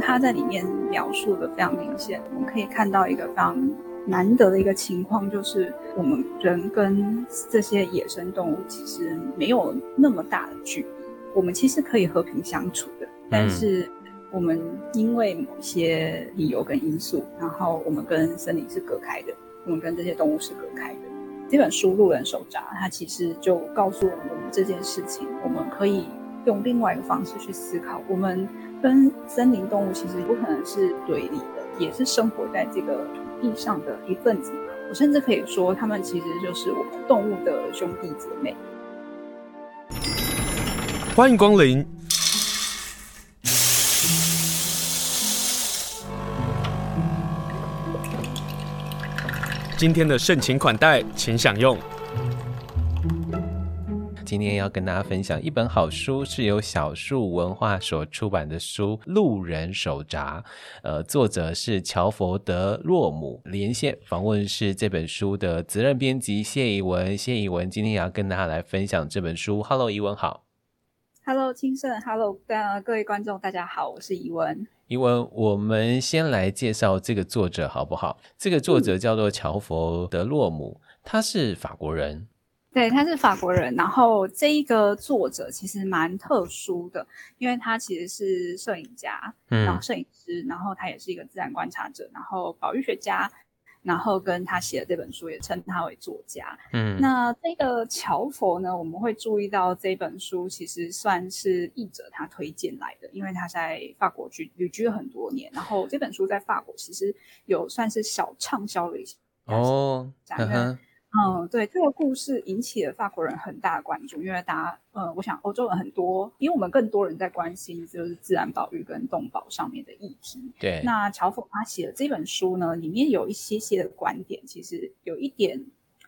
他在里面描述的非常明显，我们可以看到一个非常难得的一个情况，就是我们人跟这些野生动物其实没有那么大的距离，我们其实可以和平相处的，但是我们因为某些理由跟因素，然后我们跟森林是隔开的，我们跟这些动物是隔开的。这本书《路人手札》，它其实就告诉我们这件事情，我们可以用另外一个方式去思考。我们跟森林动物其实不可能是对立的，也是生活在这个土地上的一份子。我甚至可以说，他们其实就是我们动物的兄弟姐妹。欢迎光临。今天的盛情款待，请享用。今天要跟大家分享一本好书，是由小树文化所出版的书《路人手札》。呃，作者是乔佛德洛姆。连线访问是这本书的责任编辑谢以文。谢以文今天也要跟大家来分享这本书。Hello，以文好。Hello，清盛。Hello，各位观众，大家好，我是宜文。宜文，我们先来介绍这个作者好不好？这个作者叫做乔佛德洛姆，嗯、他是法国人。对，他是法国人。然后这一个作者其实蛮特殊的，因为他其实是摄影家，嗯、然后摄影师，然后他也是一个自然观察者，然后保育学家。然后跟他写的这本书也称他为作家。嗯，那这个乔佛呢，我们会注意到这本书其实算是译者他推荐来的，因为他在法国居旅居了很多年，然后这本书在法国其实有算是小畅销的一些哦，嗯，对，这个故事引起了法国人很大的关注，因为大家，呃，我想欧洲人很多，因为我们更多人在关心就是自然保育跟动保上面的议题。对，那乔佛他写的这本书呢，里面有一些些的观点，其实有一点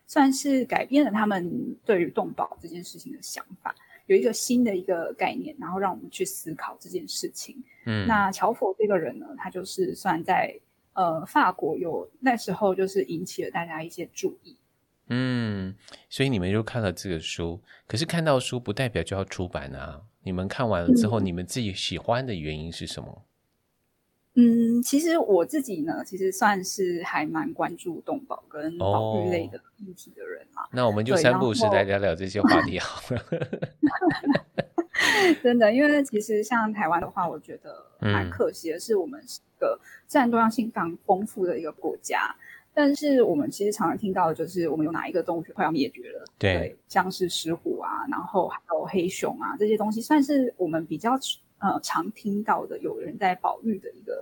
算是改变了他们对于动保这件事情的想法，有一个新的一个概念，然后让我们去思考这件事情。嗯，那乔佛这个人呢，他就是算在呃法国有那时候就是引起了大家一些注意。嗯，所以你们就看了这个书，可是看到书不代表就要出版啊。你们看完了之后，嗯、你们自己喜欢的原因是什么？嗯，其实我自己呢，其实算是还蛮关注动保跟保育类的议题的人嘛。哦、那我们就三不五时来聊聊这些话题好了。真的，因为其实像台湾的话，我觉得蛮可惜的是，我们是一个自然多样性非常丰富的一个国家。但是我们其实常常听到的就是，我们有哪一个动物快要灭绝了？对，对，像是石虎啊，然后还有黑熊啊，这些东西算是我们比较呃常听到的，有人在保育的一个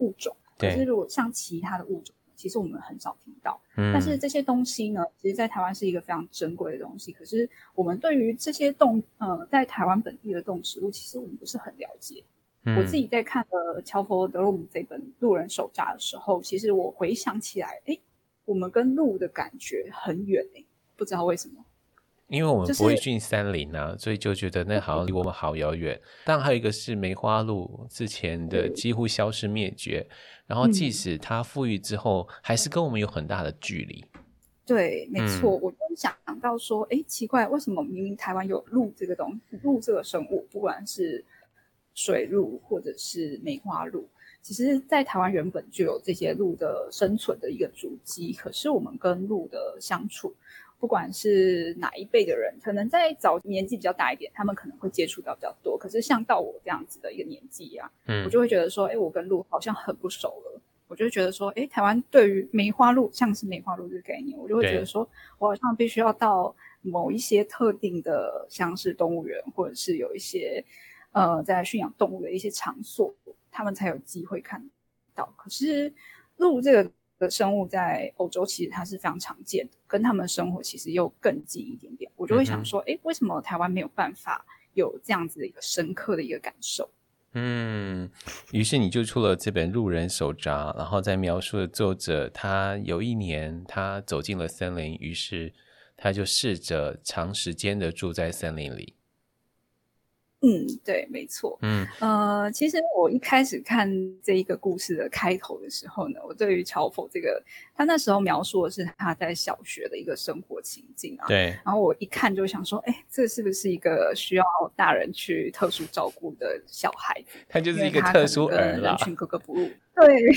物种。对。可是如果像其他的物种，其实我们很少听到。嗯。但是这些东西呢，其实，在台湾是一个非常珍贵的东西。可是我们对于这些动呃，在台湾本地的动植物，其实我们不是很了解。嗯、我自己在看了乔佛德鲁姆这本《路人手札》的时候，其实我回想起来，哎，我们跟鹿的感觉很远哎，不知道为什么。因为我们不会进山林啊，就是、所以就觉得那好像离我们好遥远。当然、嗯，还有一个是梅花鹿之前的几乎消失灭绝，嗯、然后即使它复育之后，嗯、还是跟我们有很大的距离。对，没错，嗯、我就想到说，哎，奇怪，为什么明明台湾有鹿这个东西，鹿这个生物，不管是水鹿或者是梅花鹿，其实，在台湾原本就有这些鹿的生存的一个足迹。可是，我们跟鹿的相处，不管是哪一辈的人，可能在早年纪比较大一点，他们可能会接触到比较多。可是，像到我这样子的一个年纪啊，嗯，我就会觉得说，哎，我跟鹿好像很不熟了。我就会觉得说，哎，台湾对于梅花鹿，像是梅花鹿这个概念，我就会觉得说，我好像必须要到某一些特定的，像是动物园，或者是有一些。呃，在驯养动物的一些场所，他们才有机会看到。可是鹿这个的生物在欧洲其实它是非常常见的，跟他们的生活其实又更近一点点。我就会想说，哎、嗯，为什么台湾没有办法有这样子的一个深刻的一个感受？嗯，于是你就出了这本《路人手札》，然后在描述的作者他有一年他走进了森林，于是他就试着长时间的住在森林里。嗯，对，没错。嗯，呃，其实我一开始看这一个故事的开头的时候呢，我对于乔否这个，他那时候描述的是他在小学的一个生活情境啊。对。然后我一看就想说，哎，这是不是一个需要大人去特殊照顾的小孩？他就是一个特殊儿啦，人群格格不入。对，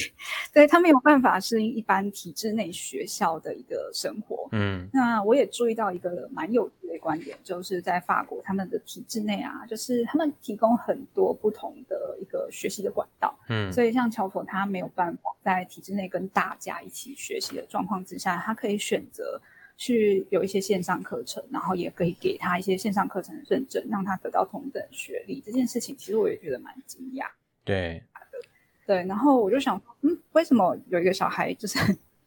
对，他没有办法适应一般体制内学校的一个生活。嗯，那我也注意到一个蛮有趣的观点，就是在法国他们的体制内啊，就是他们提供很多不同的一个学习的管道。嗯，所以像乔佛他没有办法在体制内跟大家一起学习的状况之下，他可以选择去有一些线上课程，然后也可以给他一些线上课程的认证，让他得到同等学历。这件事情其实我也觉得蛮惊讶。对。对，然后我就想说，嗯，为什么有一个小孩就是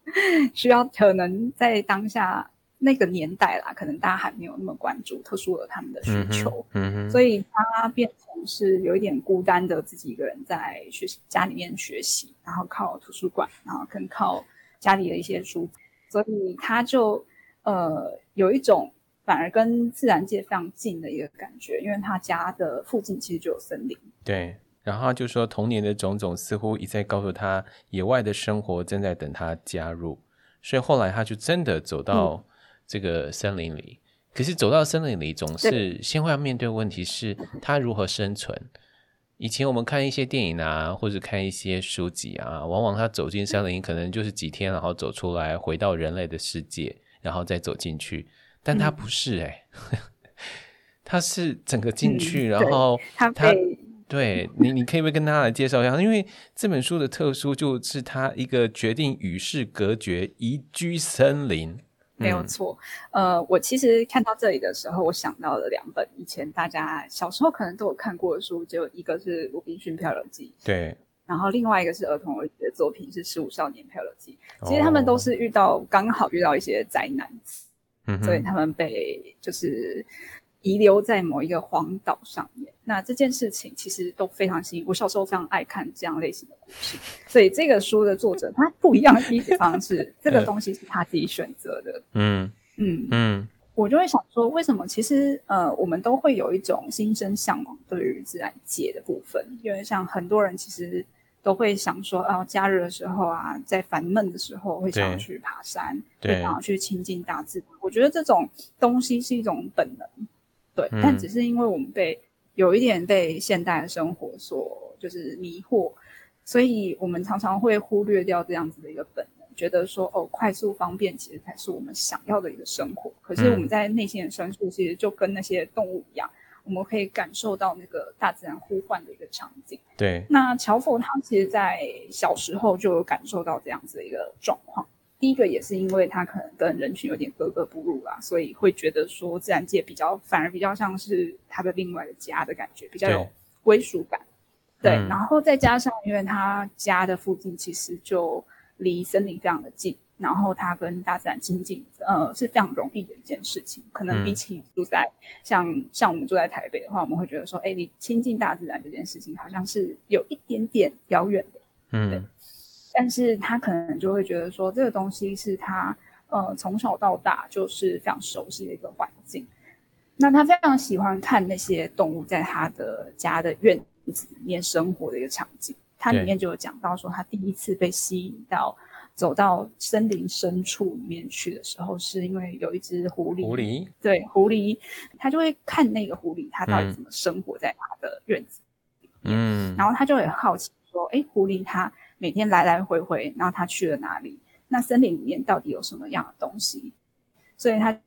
需要可能在当下那个年代啦，可能大家还没有那么关注特殊儿他们的需求，嗯哼，所以他变成是有一点孤单的自己一个人在学习家里面学习，然后靠图书馆，然后跟靠家里的一些书，所以他就呃有一种反而跟自然界非常近的一个感觉，因为他家的附近其实就有森林，对。然后他就说，童年的种种似乎一再告诉他，野外的生活正在等他加入。所以后来他就真的走到这个森林里。嗯、可是走到森林里，总是先会要面对问题是他如何生存。以前我们看一些电影啊，或者看一些书籍啊，往往他走进森林可能就是几天，然后走出来，回到人类的世界，然后再走进去。但他不是哎、欸，嗯、他是整个进去，嗯、然后他。他对你，你可以不跟大家来介绍一下？因为这本书的特殊就是他一个决定与世隔绝，移居森林。嗯、没有错。呃，我其实看到这里的时候，我想到了两本以前大家小时候可能都有看过的书，就一个是《鲁滨逊漂流记》，对，然后另外一个是儿童儿的作品是《十五少年漂流记》。其实他们都是遇到、哦、刚好遇到一些灾难，嗯，所以他们被就是。遗留在某一个荒岛上面，那这件事情其实都非常新。我小时候非常爱看这样类型的故事，所以这个书的作者他不一样的地方式，这个东西是他自己选择的。嗯嗯嗯，我就会想说，为什么其实呃，我们都会有一种心生向往对于自然界的部分，因为像很多人其实都会想说，啊，假日的时候啊，在烦闷的时候会想要去爬山，对，会想要去亲近大自然。我觉得这种东西是一种本能。对，但只是因为我们被有一点被现代的生活所就是迷惑，所以我们常常会忽略掉这样子的一个本能，觉得说哦，快速方便其实才是我们想要的一个生活。可是我们在内心的深处，其实就跟那些动物一样，我们可以感受到那个大自然呼唤的一个场景。对，那乔佛他其实，在小时候就有感受到这样子的一个状况。第一个也是因为他可能跟人群有点格格不入啦，所以会觉得说自然界比较反而比较像是他的另外的家的感觉，比较有归属感。对，对嗯、然后再加上因为他家的附近其实就离森林非常的近，然后他跟大自然亲近，呃，是非常容易的一件事情。可能比起住在、嗯、像像我们住在台北的话，我们会觉得说，哎，你亲近大自然这件事情好像是有一点点遥远的。嗯。对但是他可能就会觉得说，这个东西是他呃从小到大就是非常熟悉的一个环境。那他非常喜欢看那些动物在他的家的院子里面生活的一个场景。他里面就有讲到说，他第一次被吸引到走到森林深处里面去的时候，是因为有一只狐狸。狐狸对狐狸，他就会看那个狐狸，它到底怎么生活在他的院子里面。嗯，然后他就很好奇说，哎，狐狸它。每天来来回回，然后他去了哪里？那森林里面到底有什么样的东西？所以他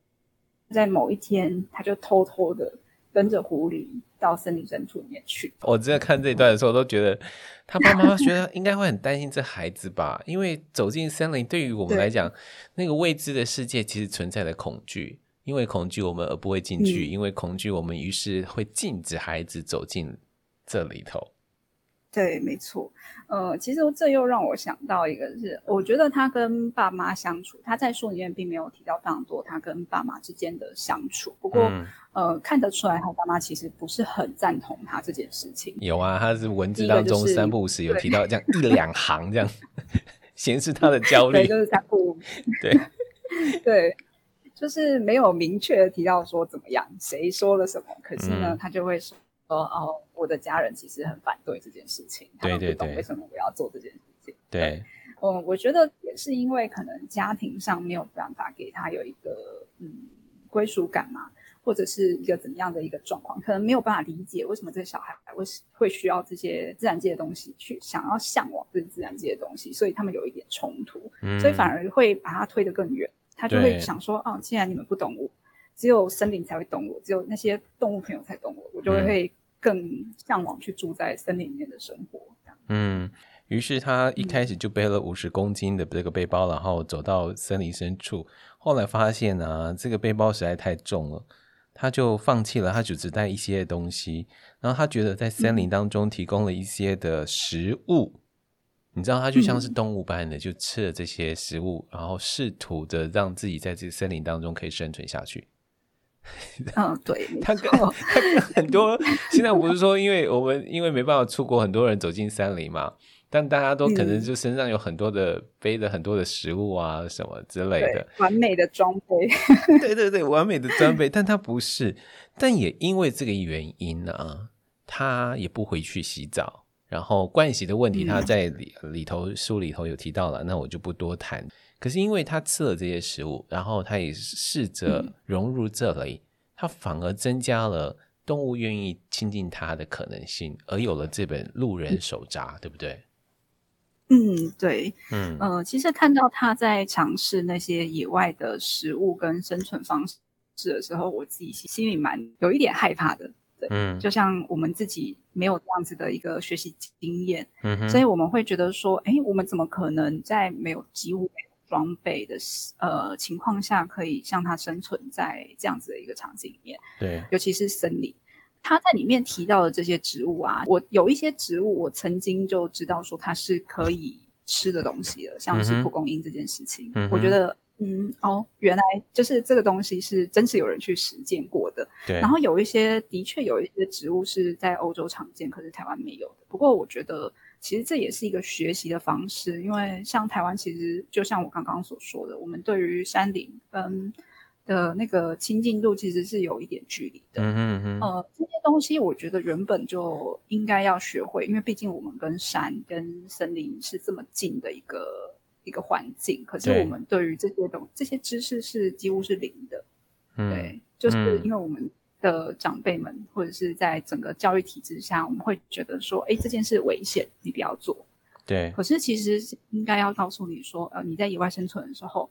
在某一天，他就偷偷的跟着狐狸到森林深处里面去。我在看这一段的时候，都觉得他爸妈觉得应该会很担心这孩子吧，因为走进森林对于我们来讲，那个未知的世界其实存在的恐惧，因为恐惧我们而不会进去，嗯、因为恐惧我们于是会禁止孩子走进这里头。对，没错。呃，其实这又让我想到一个是，是我觉得他跟爸妈相处，他在书里面并没有提到非常多他跟爸妈之间的相处。不过，嗯、呃，看得出来他爸妈其实不是很赞同他这件事情。有啊，他是文字当中三不五时有提到这样一两行这样，显示他的焦虑。对，就是三不五。对，对，就是没有明确的提到说怎么样，谁说了什么。可是呢，嗯、他就会说。哦，我的家人其实很反对这件事情，他们不懂为什么我要做这件事情。对，对，对，嗯，我觉得也是因为可能家庭上没有办法给他有一个嗯归属感嘛，或者是一个怎么样的一个状况，可能没有办法理解为什么这个小孩会会需要这些自然界的东西，去想要向往这自然界的东西，所以他们有一点冲突，嗯，所以反而会把他推得更远。他就会想说，哦，既然你们不懂我，只有森林才会懂我，只有那些动物朋友才懂我，我就会更向往去住在森林里面的生活。嗯，于是他一开始就背了五十公斤的这个背包，嗯，然后走到森林深处。后来发现啊，这个背包实在太重了，他就放弃了，他就只带一些东西。然后他觉得在森林当中提供了一些的食物。嗯你知道，他就像是动物般的，就吃了这些食物，嗯、然后试图的让自己在这个森林当中可以生存下去。嗯，对，他跟 他跟很多现在不是说，因为我们因为没办法出国，很多人走进山林嘛，但大家都可能就身上有很多的、嗯、背着很多的食物啊什么之类的，完美的装备。对对对，完美的装备，但他不是，但也因为这个原因呢、啊，他也不回去洗澡。然后盥洗的问题，他在里里头书里头有提到了，那我就不多谈。可是因为他吃了这些食物，然后他也试着融入这里，他反而增加了动物愿意亲近他的可能性，而有了这本《路人手札》，对不对？嗯，对，嗯呃，其实看到他在尝试那些野外的食物跟生存方式的时候，我自己心里蛮有一点害怕的。嗯，就像我们自己没有这样子的一个学习经验，嗯哼，所以我们会觉得说，哎，我们怎么可能在没有几乎没有装备的呃情况下，可以像它生存在这样子的一个场景里面？对，尤其是森林，他在里面提到的这些植物啊，我有一些植物，我曾经就知道说它是可以吃的东西的，像是蒲公英这件事情，嗯、我觉得。嗯哦，原来就是这个东西是真是有人去实践过的。对，然后有一些的确有一些植物是在欧洲常见，可是台湾没有的。不过我觉得其实这也是一个学习的方式，因为像台湾其实就像我刚刚所说的，我们对于山林嗯的那个亲近度其实是有一点距离的。嗯嗯嗯。呃，这些东西我觉得原本就应该要学会，因为毕竟我们跟山跟森林是这么近的一个。一个环境，可是我们对于这些东这些知识是几乎是零的，嗯，对，就是因为我们的长辈们或者是在整个教育体制下，我们会觉得说，哎，这件事危险，你不要做。对，可是其实应该要告诉你说，呃，你在野外生存的时候，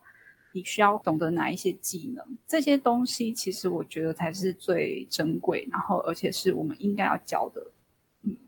你需要懂得哪一些技能，这些东西其实我觉得才是最珍贵，然后而且是我们应该要教的。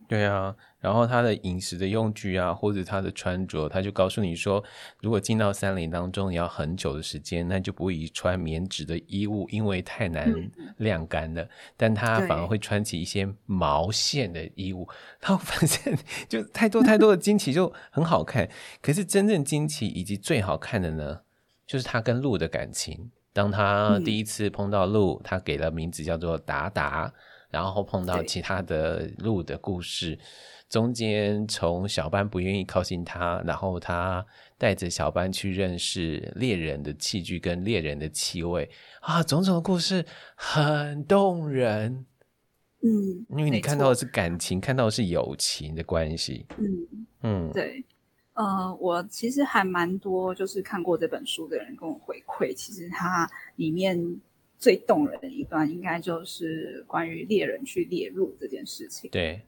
对啊，然后他的饮食的用具啊，或者他的穿着，他就告诉你说，如果进到山林当中，你要很久的时间，那就不宜穿棉质的衣物，因为太难晾干了。嗯、但他反而会穿起一些毛线的衣物，然后反正就太多太多的惊奇，就很好看。可是真正惊奇以及最好看的呢，就是他跟鹿的感情。当他第一次碰到鹿，他给了名字叫做达达。然后碰到其他的鹿的故事，中间从小班不愿意靠近他，然后他带着小班去认识猎人的器具跟猎人的气味啊，种种的故事很动人。嗯，因为你看到的是感情，看到的是友情的关系。嗯嗯，对，呃，我其实还蛮多，就是看过这本书的人跟我回馈，其实它里面。最动人的一段，应该就是关于猎人去猎鹿这件事情。对，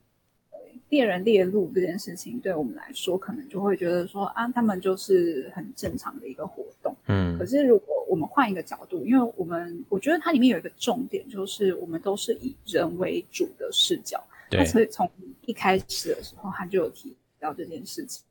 猎人猎鹿这件事情，对我们来说，可能就会觉得说啊，他们就是很正常的一个活动。嗯，可是如果我们换一个角度，因为我们我觉得它里面有一个重点，就是我们都是以人为主的视角。对，所以从一开始的时候，他就有提到这件事情。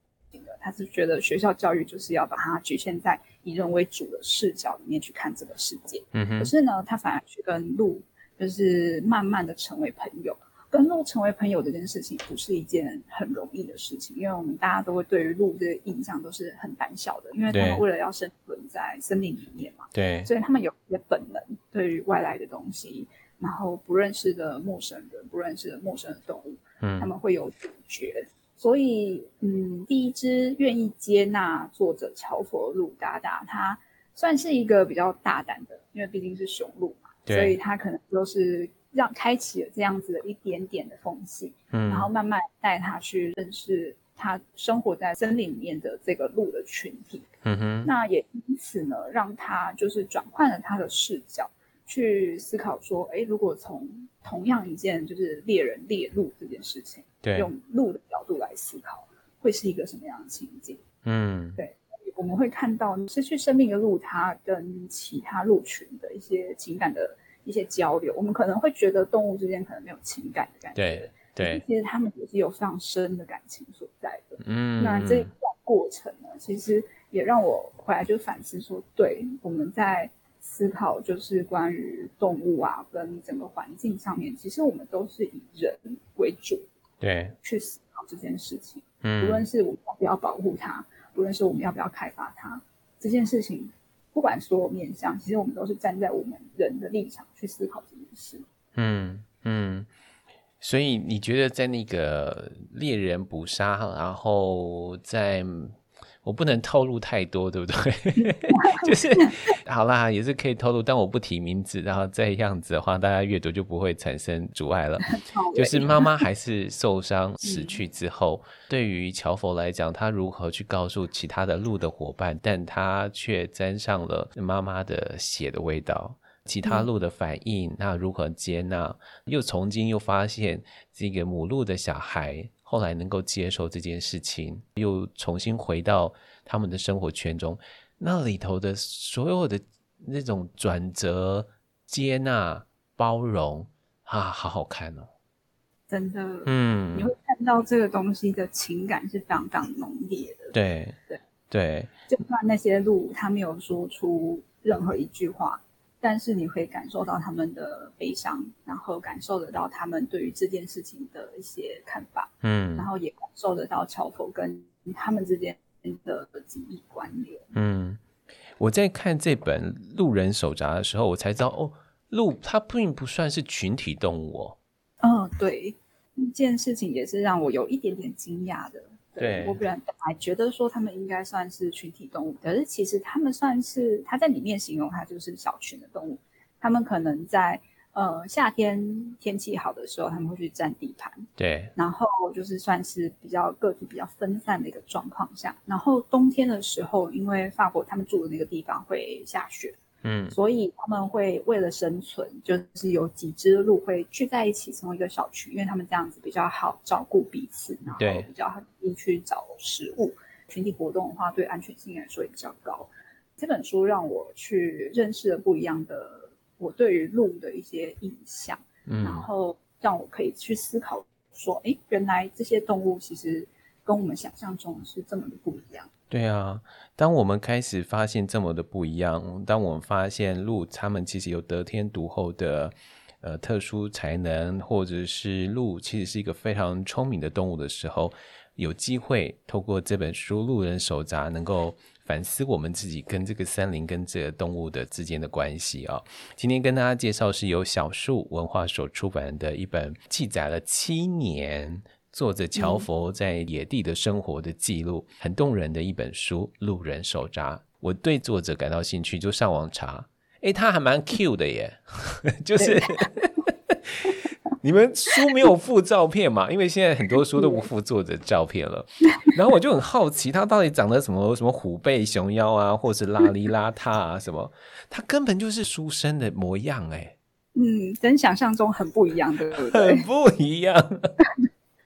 他是觉得学校教育就是要把它局限在以人为主的视角里面去看这个世界。嗯哼。可是呢，他反而去跟鹿，就是慢慢的成为朋友。跟鹿成为朋友这件事情，不是一件很容易的事情，因为我们大家都会对于鹿这个印象都是很胆小的，因为他们为了要生存在森林里面嘛。对。所以他们有一些本能，对于外来的东西，然后不认识的陌生人，不认识的陌生的动物，嗯，他们会有警觉。所以，嗯，第一只愿意接纳作者乔佛鲁达达，他算是一个比较大胆的，因为毕竟是雄鹿嘛，所以他可能就是让开启了这样子的一点点的缝隙，嗯，然后慢慢带他去认识他生活在森林里面的这个鹿的群体，嗯哼，那也因此呢，让他就是转换了他的视角，去思考说，哎，如果从同样一件就是猎人猎鹿这件事情，对，用鹿的角度来思考，会是一个什么样的情景？嗯，对，我们会看到失去生命的鹿，它跟其他鹿群的一些情感的。一些交流，我们可能会觉得动物之间可能没有情感的感觉，对，对，其实他们也是有非常深的感情所在的。嗯，那这一段过程呢，其实也让我回来就反思说，对，我们在思考就是关于动物啊跟整个环境上面，其实我们都是以人为主，对，去思考这件事情。嗯，无论是我们要不要保护它，无论是我们要不要开发它，这件事情。不管所有面向，其实我们都是站在我们人的立场去思考这件事。嗯嗯，所以你觉得在那个猎人捕杀，然后在。我不能透露太多，对不对？就是好啦，也是可以透露，但我不提名字。然后这样子的话，大家阅读就不会产生阻碍了。就是妈妈还是受伤死去之后，嗯、对于乔佛来讲，他如何去告诉其他的鹿的伙伴，但他却沾上了妈妈的血的味道。其他鹿的反应，嗯、那如何接纳？又从今又发现这个母鹿的小孩。后来能够接受这件事情，又重新回到他们的生活圈中，那里头的所有的那种转折、接纳、包容啊，好好看哦！真的，嗯，你会看到这个东西的情感是非常非常浓烈的。对对对，就算那些路，他没有说出任何一句话。但是你会感受到他们的悲伤，然后感受得到他们对于这件事情的一些看法，嗯，然后也感受得到乔佛跟他们之间的紧密关联。嗯，我在看这本《路人手札》的时候，我才知道哦，鹿它并不算是群体动物哦。嗯，对，这件事情也是让我有一点点惊讶的。对，我本来还觉得说他们应该算是群体动物，可是其实他们算是他在里面形容他就是小群的动物。他们可能在呃夏天天气好的时候，他们会去占地盘，对，然后就是算是比较个体比较分散的一个状况下。然后冬天的时候，因为法国他们住的那个地方会下雪。嗯，所以他们会为了生存，就是有几只鹿会聚在一起成为一个小群，因为他们这样子比较好照顾彼此，然后比较容易去找食物。群体活动的话，对安全性来说也比较高。这本书让我去认识了不一样的我对于鹿的一些印象，嗯，然后让我可以去思考说，哎，原来这些动物其实跟我们想象中是这么的不一样。对啊，当我们开始发现这么的不一样，当我们发现鹿它们其实有得天独厚的呃特殊才能，或者是鹿其实是一个非常聪明的动物的时候，有机会透过这本书《鹿人手札》，能够反思我们自己跟这个森林、跟这个动物的之间的关系啊。今天跟大家介绍是由小树文化所出版的一本，记载了七年。作者乔佛在野地的生活的记录，嗯、很动人的一本书《路人手札》。我对作者感到兴趣，就上网查。哎，他还蛮 Q 的耶，就是 你们书没有附照片嘛？因为现在很多书都不附作者照片了。然后我就很好奇，他到底长得什么什么虎背熊腰啊，或是邋里邋遢啊什么？他根本就是书生的模样哎。嗯，跟想象中很不一样，对不对？很不一样。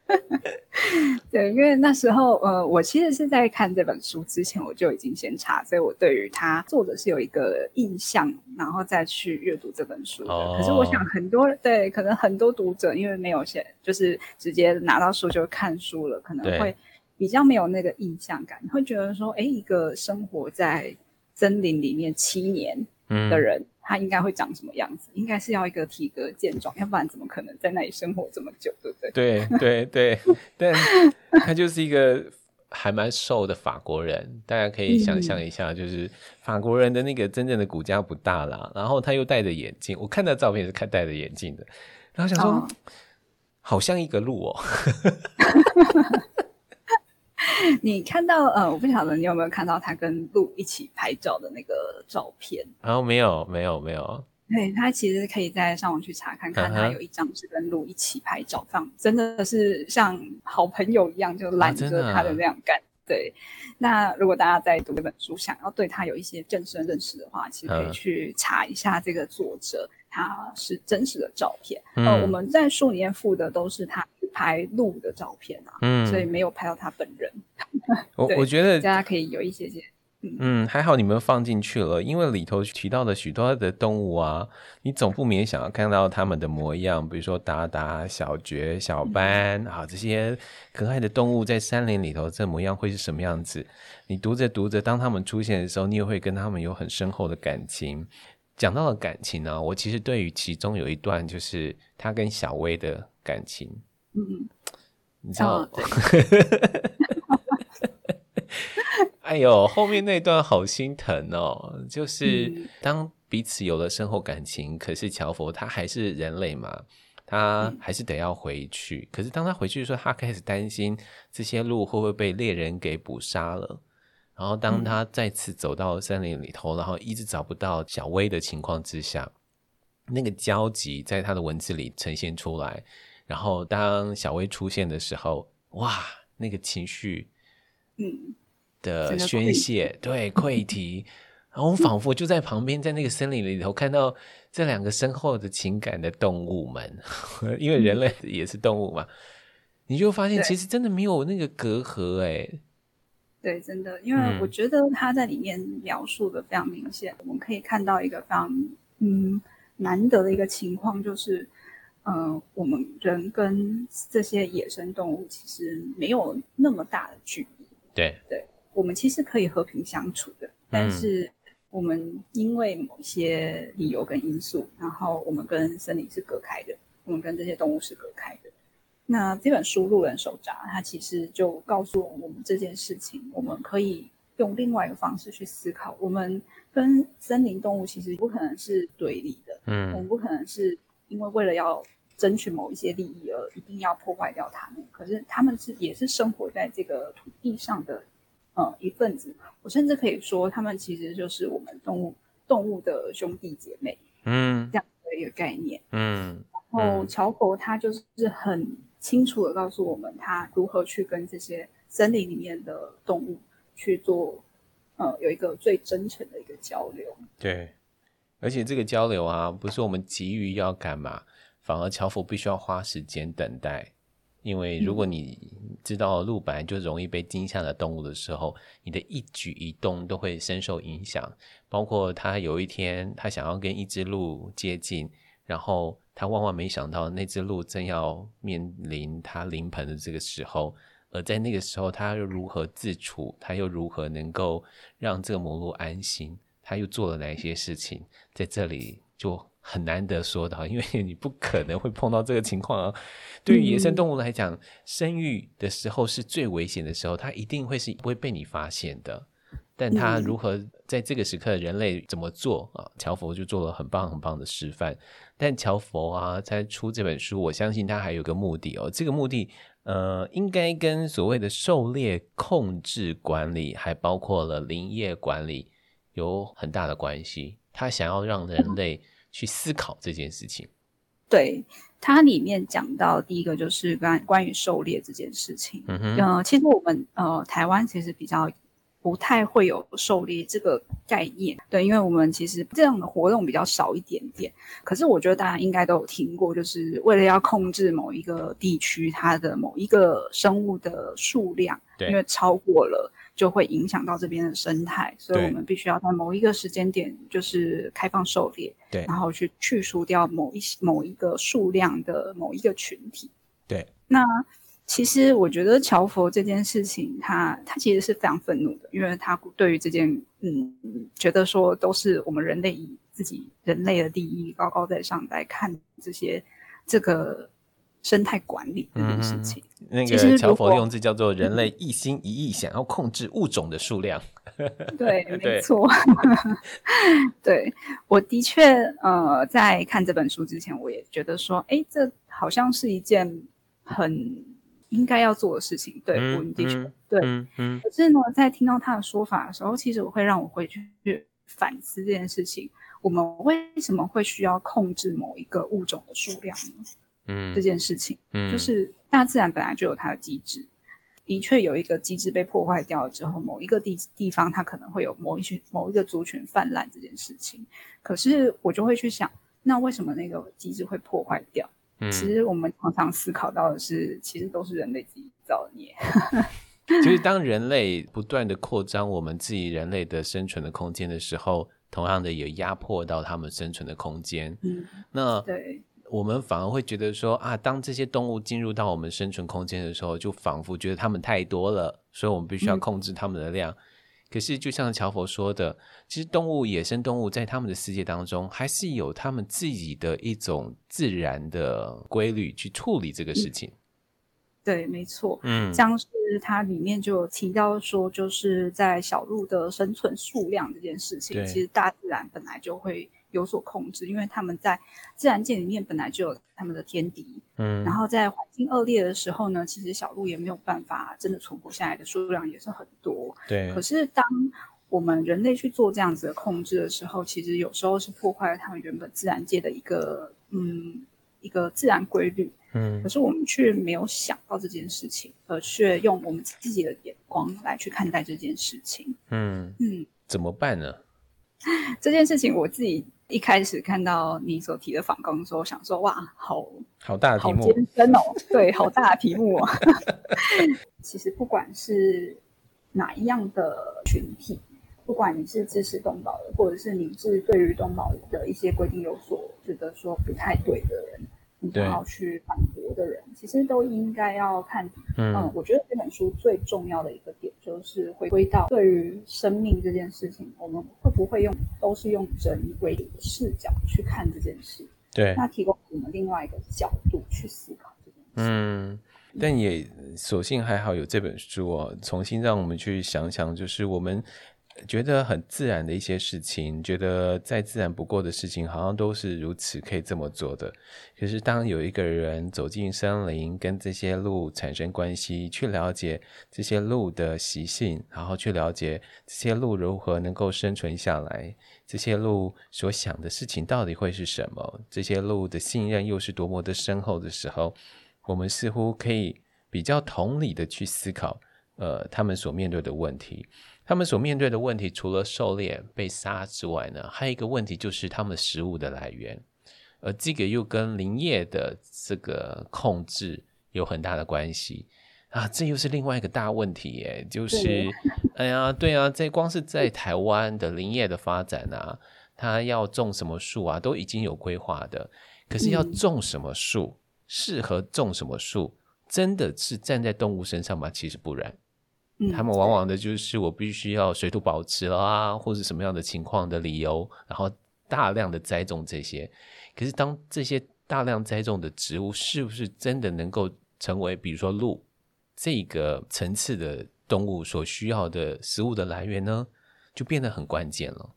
对，因为那时候，呃，我其实是在看这本书之前，我就已经先查，所以我对于他作者是有一个印象，然后再去阅读这本书的。Oh. 可是我想，很多对，可能很多读者因为没有写，就是直接拿到书就看书了，可能会比较没有那个印象感，会觉得说，哎，一个生活在森林里面七年的人。嗯他应该会长什么样子？应该是要一个体格健壮，要不然怎么可能在那里生活这么久，对不对？对对对，但他就是一个还蛮瘦的法国人，大家可以想象一下，就是法国人的那个真正的骨架不大啦，然后他又戴着眼镜，我看到照片是看戴着眼镜的，然后想说，哦、好像一个鹿哦。你看到呃，我不晓得你有没有看到他跟鹿一起拍照的那个照片？然后、哦、没有，没有，没有。对，他其实可以在上网去查看看，他有一张是跟鹿一起拍照，放真的是像好朋友一样，就揽着他的那样感。对，那如果大家在读这本书，想要对他有一些更深认识的话，其实可以去查一下这个作者，他是真实的照片。呃、嗯，我们在书里面附的都是他拍录的照片啊，嗯，所以没有拍到他本人。我我觉得大家可以有一些些。嗯，还好你们放进去了，因为里头提到的许多的动物啊，你总不免想要看到他们的模样，比如说达达、小觉、小斑啊，这些可爱的动物在山林里头这模样会是什么样子？你读着读着，当他们出现的时候，你也会跟他们有很深厚的感情。讲到了感情呢、啊，我其实对于其中有一段就是他跟小薇的感情，嗯，你知道。哦 哎呦，后面那段好心疼哦！就是当彼此有了深厚感情，嗯、可是乔佛他还是人类嘛，他还是得要回去。嗯、可是当他回去的时候，他开始担心这些鹿会不会被猎人给捕杀了。然后当他再次走到森林里头，然后一直找不到小薇的情况之下，那个焦急在他的文字里呈现出来。然后当小薇出现的时候，哇，那个情绪，嗯。的宣泄，对溃堤，然后我仿佛就在旁边，在那个森林里头看到这两个深厚的情感的动物们，因为人类也是动物嘛，嗯、你就发现其实真的没有那个隔阂哎，对，真的，因为我觉得他在里面描述的非常明显，嗯、我们可以看到一个非常嗯难得的一个情况，就是呃，我们人跟这些野生动物其实没有那么大的距离，对对。我们其实可以和平相处的，但是我们因为某些理由跟因素，然后我们跟森林是隔开的，我们跟这些动物是隔开的。那这本书《路人手札》，它其实就告诉我们这件事情，我们可以用另外一个方式去思考。我们跟森林动物其实不可能是对立的，嗯，我们不可能是因为为了要争取某一些利益而一定要破坏掉它们。可是他们是也是生活在这个土地上的。呃，一份子，我甚至可以说，他们其实就是我们动物动物的兄弟姐妹，嗯，这样的一个概念，嗯。然后乔佛他就是很清楚的告诉我们，他如何去跟这些森林里面的动物去做，呃，有一个最真诚的一个交流。对，而且这个交流啊，不是我们急于要干嘛，反而樵夫必须要花时间等待。因为如果你知道鹿本来就容易被惊吓的动物的时候，你的一举一动都会深受影响。包括他有一天他想要跟一只鹿接近，然后他万万没想到那只鹿正要面临他临盆的这个时候，而在那个时候他又如何自处，他又如何能够让这个母鹿安心，他又做了哪些事情，在这里就。很难得说到，因为 你不可能会碰到这个情况啊。对于野生动物来讲，嗯、生育的时候是最危险的时候，它一定会是不会被你发现的。但他如何在这个时刻，人类怎么做啊？乔佛就做了很棒很棒的示范。但乔佛啊，在出这本书，我相信他还有个目的哦。这个目的，呃，应该跟所谓的狩猎控制管理，还包括了林业管理，有很大的关系。他想要让人类。去思考这件事情，对，它里面讲到第一个就是关关于狩猎这件事情。嗯哼，呃，其实我们呃台湾其实比较不太会有狩猎这个概念，对，因为我们其实这样的活动比较少一点点。可是我觉得大家应该都有听过，就是为了要控制某一个地区它的某一个生物的数量，对，因为超过了。就会影响到这边的生态，所以我们必须要在某一个时间点，就是开放狩猎，对，然后去去除掉某一某一个数量的某一个群体。对，那其实我觉得乔佛这件事情他，他他其实是非常愤怒的，因为他对于这件，嗯，觉得说都是我们人类以自己人类的利益高高在上来看这些这个。生态管理这件事情，嗯、那个乔佛用字叫做 “人类一心一意想要控制物种的数量”对。对，没错。对，我的确，呃，在看这本书之前，我也觉得说，哎，这好像是一件很应该要做的事情。对，嗯、我地球，对，嗯。可是呢，在听到他的说法的时候，其实我会让我回去反思这件事情：我们为什么会需要控制某一个物种的数量呢？嗯，这件事情，嗯，就是大自然本来就有它的机制，的确有一个机制被破坏掉了之后，某一个地地方它可能会有某一群某一个族群泛滥这件事情。可是我就会去想，那为什么那个机制会破坏掉？嗯，其实我们常常思考到的是，其实都是人类自己造孽。就是当人类不断的扩张我们自己人类的生存的空间的时候，同样的也压迫到他们生存的空间。嗯，那对。我们反而会觉得说啊，当这些动物进入到我们生存空间的时候，就仿佛觉得它们太多了，所以我们必须要控制它们的量。嗯、可是，就像乔佛说的，其实动物、野生动物在他们的世界当中，还是有他们自己的一种自然的规律去处理这个事情。嗯、对，没错。嗯，像是它里面就有提到说，就是在小鹿的生存数量这件事情，其实大自然本来就会。有所控制，因为他们在自然界里面本来就有他们的天敌，嗯，然后在环境恶劣的时候呢，其实小鹿也没有办法真的存活下来的数量也是很多，对。可是当我们人类去做这样子的控制的时候，其实有时候是破坏了他们原本自然界的一个嗯一个自然规律，嗯。可是我们却没有想到这件事情，而却用我们自己的眼光来去看待这件事情，嗯嗯，怎么办呢？这件事情我自己。一开始看到你所提的反攻的时候，想说哇，好好大的题目，好艰深哦，对，好大的题目哦。其实不管是哪一样的群体，不管你是支持东宝的，或者是你是对于东宝的一些规定有所觉得说不太对的人。你都要去反驳的人，其实都应该要看。嗯，嗯，我觉得这本书最重要的一个点，就是回归到对于生命这件事情，我们会不会用都是用人为的视角去看这件事？对，那提供我们另外一个角度去思考这件事。嗯，但也所幸还好有这本书哦，重新让我们去想想，就是我们。觉得很自然的一些事情，觉得再自然不过的事情，好像都是如此可以这么做的。可是当有一个人走进森林，跟这些鹿产生关系，去了解这些鹿的习性，然后去了解这些鹿如何能够生存下来，这些鹿所想的事情到底会是什么，这些鹿的信任又是多么的深厚的时候，我们似乎可以比较同理的去思考，呃，他们所面对的问题。他们所面对的问题，除了狩猎被杀之外呢，还有一个问题就是他们食物的来源，而这个又跟林业的这个控制有很大的关系啊，这又是另外一个大问题耶，就是，哎呀，对啊，这光是在台湾的林业的发展啊，它要种什么树啊，都已经有规划的，可是要种什么树，适合种什么树，真的是站在动物身上吗？其实不然。他们往往的就是我必须要水土保持了啊，或是什么样的情况的理由，然后大量的栽种这些。可是当这些大量栽种的植物是不是真的能够成为，比如说鹿这个层次的动物所需要的食物的来源呢？就变得很关键了。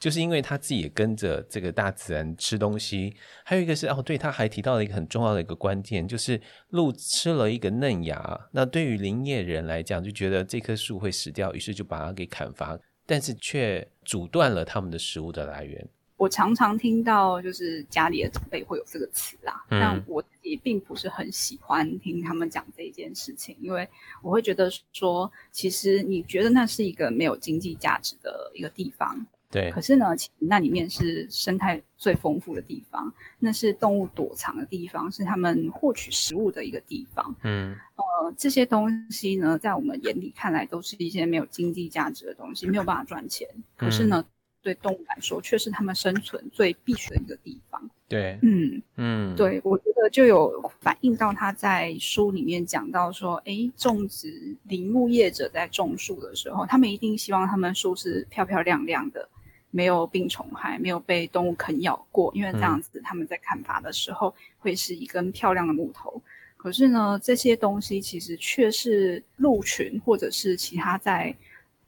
就是因为他自己也跟着这个大自然吃东西，还有一个是哦，对，他还提到了一个很重要的一个关键，就是鹿吃了一个嫩芽。那对于林业人来讲，就觉得这棵树会死掉，于是就把它给砍伐，但是却阻断了他们的食物的来源。我常常听到，就是家里的长辈会有这个词啦，但我自己并不是很喜欢听他们讲这件事情，因为我会觉得说，其实你觉得那是一个没有经济价值的一个地方。对，可是呢，其实那里面是生态最丰富的地方，那是动物躲藏的地方，是他们获取食物的一个地方。嗯，呃，这些东西呢，在我们眼里看来都是一些没有经济价值的东西，没有办法赚钱。可是呢，嗯、对动物来说，却是他们生存最必须的一个地方。对，嗯嗯，对，我觉得就有反映到他在书里面讲到说，诶，种植林木业者在种树的时候，他们一定希望他们树是漂漂亮亮的。没有病虫害，没有被动物啃咬过，因为这样子他们在砍伐的时候会是一根漂亮的木头。可是呢，这些东西其实却是鹿群或者是其他在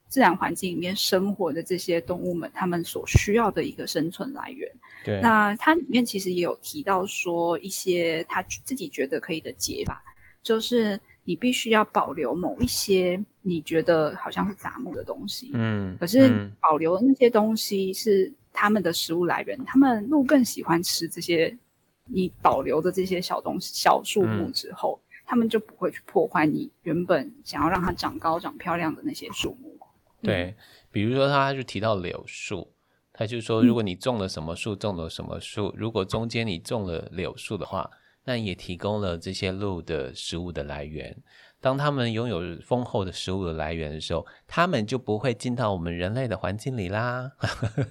自然环境里面生活的这些动物们，他们所需要的一个生存来源。对，那它里面其实也有提到说一些他自己觉得可以的解法，就是你必须要保留某一些你觉得好像是杂木的东西，嗯，可是保留的那些东西是他们的食物来源，他们鹿更喜欢吃这些你保留的这些小东西、小树木之后，嗯、他们就不会去破坏你原本想要让它长高、长漂亮的那些树木。对，比如说他就提到柳树，他就说如果你种了什么树，种了什么树，如果中间你种了柳树的话，那也提供了这些鹿的食物的来源。当他们拥有丰厚的食物的来源的时候，他们就不会进到我们人类的环境里啦。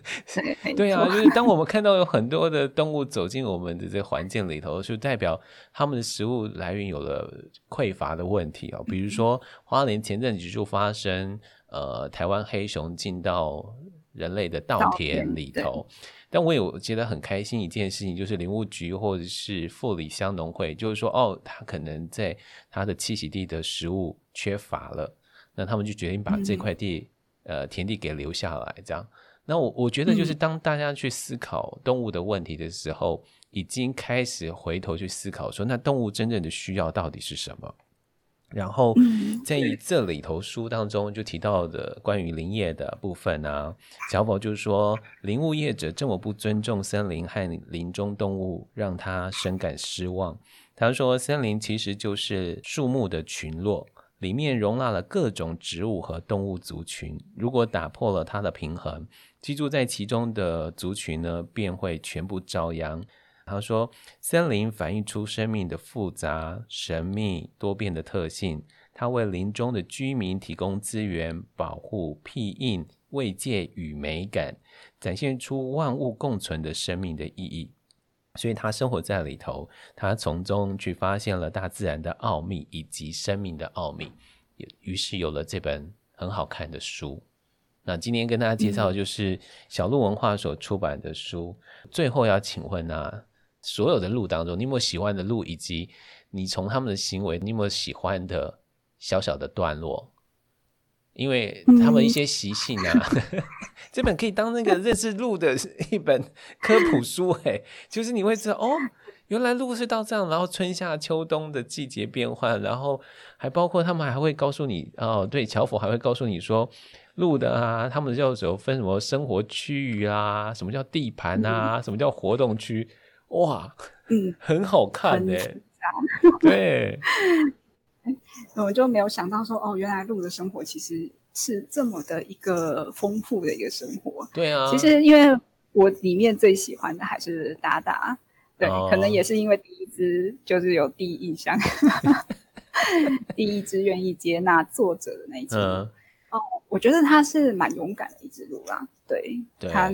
对啊，就是当我们看到有很多的动物走进我们的这个环境里头，就代表他们的食物来源有了匮乏的问题啊。比如说，花莲前阵子就发生，呃，台湾黑熊进到人类的稻田里头。但我有觉得很开心一件事情，就是林务局或者是富里乡农会，就是说，哦，他可能在他的栖息地的食物缺乏了，那他们就决定把这块地，嗯、呃，田地给留下来，这样。那我我觉得，就是当大家去思考动物的问题的时候，嗯、已经开始回头去思考说，那动物真正的需要到底是什么？然后在这里头书当中就提到的关于林业的部分啊，小宝就是说，林务业者这么不尊重森林和林中动物，让他深感失望。他说，森林其实就是树木的群落，里面容纳了各种植物和动物族群。如果打破了它的平衡，居住在其中的族群呢，便会全部遭殃。他说：“森林反映出生命的复杂、神秘、多变的特性。它为林中的居民提供资源、保护、庇荫、慰藉与美感，展现出万物共存的生命的意义。所以，他生活在里头，他从中去发现了大自然的奥秘以及生命的奥秘，于是有了这本很好看的书。那今天跟大家介绍的就是小鹿文化所出版的书。最后要请问啊。”所有的路当中，你有没有喜欢的路？以及你从他们的行为，你有没有喜欢的小小的段落？因为他们一些习性啊，嗯、这本可以当那个认识路的一本科普书。哎，就是你会知道哦，原来路是到这样，然后春夏秋冬的季节变换，然后还包括他们还会告诉你哦，对，乔佛还会告诉你说，路的啊，他们叫什么分什么生活区域啊，什么叫地盘啊，嗯、什么叫活动区。哇，嗯，很好看呢。对，我就没有想到说，哦，原来鹿的生活其实是这么的一个丰富的一个生活。对啊，其实因为我里面最喜欢的还是达达，对，哦、可能也是因为第一只就是有第一印象，第一只愿意接纳作者的那一只。嗯、哦，我觉得他是蛮勇敢的一只鹿啦。对，对他。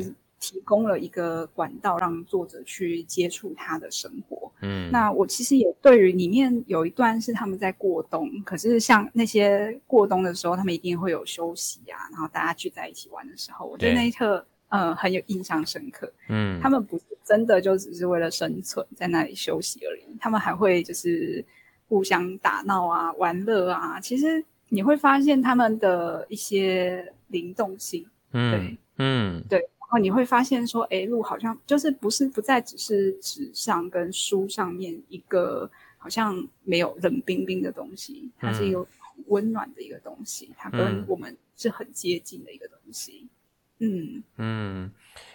提供了一个管道，让作者去接触他的生活。嗯，那我其实也对于里面有一段是他们在过冬，可是像那些过冬的时候，他们一定会有休息啊，然后大家聚在一起玩的时候，我觉得那一刻，呃，很有印象深刻。嗯，他们不是真的就只是为了生存在那里休息而已，他们还会就是互相打闹啊、玩乐啊。其实你会发现他们的一些灵动性。嗯，对，嗯，对。然后你会发现说，哎，鹿好像就是不是不再只是纸上跟书上面一个好像没有冷冰冰的东西，它是一个温暖的一个东西，它跟我们是很接近的一个东西。嗯嗯，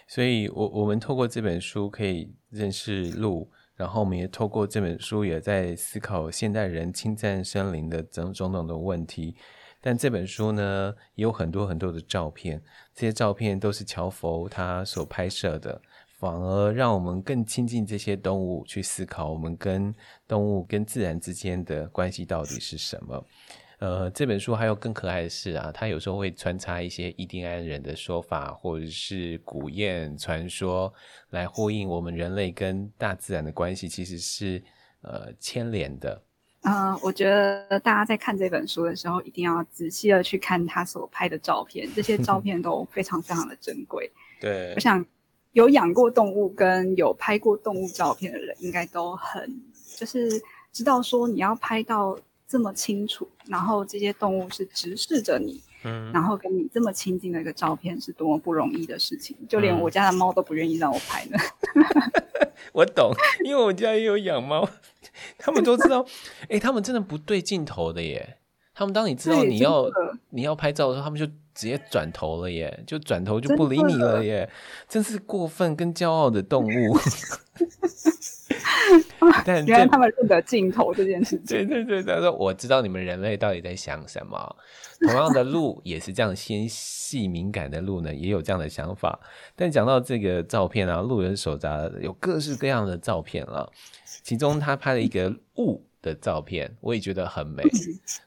所以我我们透过这本书可以认识鹿，然后我们也透过这本书也在思考现代人侵占森林的种种种的问题。但这本书呢，也有很多很多的照片，这些照片都是乔佛他所拍摄的，反而让我们更亲近这些动物，去思考我们跟动物、跟自然之间的关系到底是什么。呃，这本书还有更可爱的是啊，它有时候会穿插一些印第安人的说法，或者是古谚传说，来呼应我们人类跟大自然的关系，其实是呃牵连的。嗯、呃，我觉得大家在看这本书的时候，一定要仔细的去看他所拍的照片，这些照片都非常非常的珍贵。对，我想有养过动物跟有拍过动物照片的人，应该都很就是知道说你要拍到这么清楚，然后这些动物是直视着你，嗯，然后跟你这么亲近的一个照片，是多么不容易的事情。就连我家的猫都不愿意让我拍呢。我懂，因为我家也有养猫。他们都知道，哎、他们真的不对镜头的耶。他们当你知道你要你要拍照的时候，他们就直接转头了耶，就转头就不理你了耶，真，真是过分跟骄傲的动物。但原来他们认得镜头这件事情。对对对，他说我知道你们人类到底在想什么。同样的鹿也是这样纤细敏感的鹿呢，也有这样的想法。但讲到这个照片啊，路人手札有各式各样的照片了，其中他拍了一个雾的照片，我也觉得很美。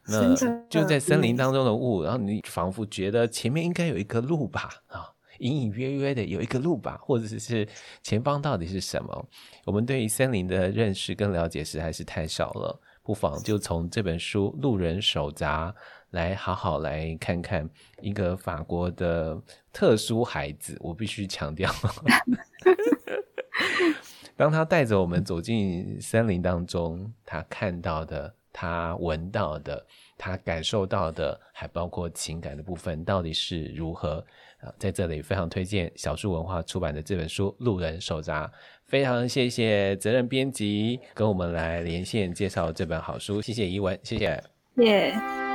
那就在森林当中的雾，然后你仿佛觉得前面应该有一个路吧啊。隐隐约约的有一个路吧，或者是前方到底是什么？我们对于森林的认识跟了解实在是太少了，不妨就从这本书《路人手札》来好好来看看一个法国的特殊孩子。我必须强调，当他带着我们走进森林当中，他看到的、他闻到的、他感受到的，还包括情感的部分，到底是如何？在这里非常推荐小树文化出版的这本书《路人手札》，非常谢谢责任编辑跟我们来连线介绍这本好书，谢谢怡文，谢谢。耶。